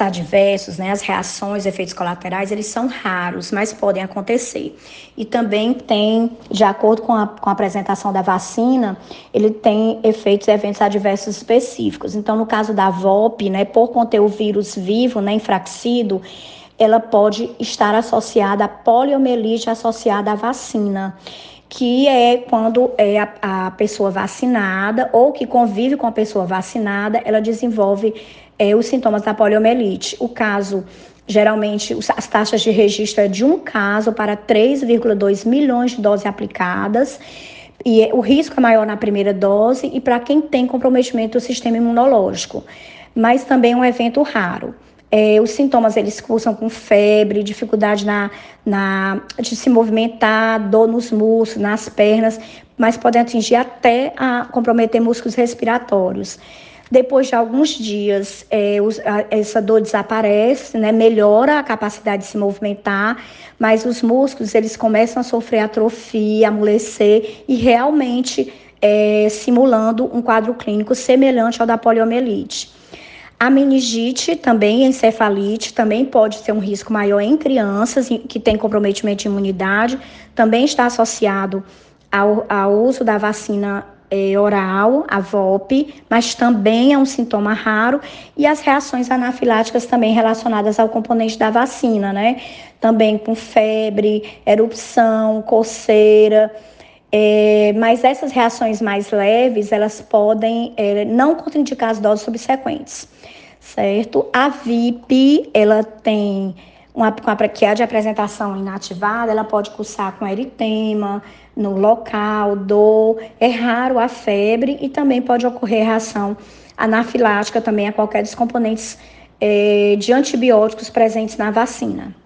adversos, né, as reações, efeitos colaterais, eles são raros, mas podem acontecer. E também tem, de acordo com a, com a apresentação da vacina, ele tem efeitos eventos adversos específicos. Então, no caso da VOP, né, por conter o vírus vivo, né, enfraquecido, ela pode estar associada à poliomielite associada à vacina que é quando é a, a, pessoa vacinada ou que convive com a pessoa vacinada, ela desenvolve é, os sintomas da poliomielite. O caso, geralmente, as taxas de registro é de um caso para 3,2 milhões de doses aplicadas. E é, o risco é maior na primeira dose e para quem tem comprometimento do sistema imunológico. Mas também é um evento raro. É, os sintomas eles cursam com febre, dificuldade na, na, de se movimentar, dor nos músculos, nas pernas, mas podem atingir até a comprometer músculos respiratórios. Depois de alguns dias, é, os, a, essa dor desaparece, né, melhora a capacidade de se movimentar, mas os músculos eles começam a sofrer atrofia, amolecer e realmente é, simulando um quadro clínico semelhante ao da poliomielite. A meningite também, encefalite, também pode ser um risco maior em crianças que têm comprometimento de imunidade, também está associado ao, ao uso da vacina é, oral, a VOP, mas também é um sintoma raro, e as reações anafiláticas também relacionadas ao componente da vacina, né? Também com febre, erupção, coceira. É, mas essas reações mais leves, elas podem é, não contraindicar as doses subsequentes, certo? A VIP, ela tem uma, uma que é de apresentação inativada, ela pode cursar com eritema no local, dor, é raro a febre e também pode ocorrer reação anafilática também a qualquer dos componentes é, de antibióticos presentes na vacina.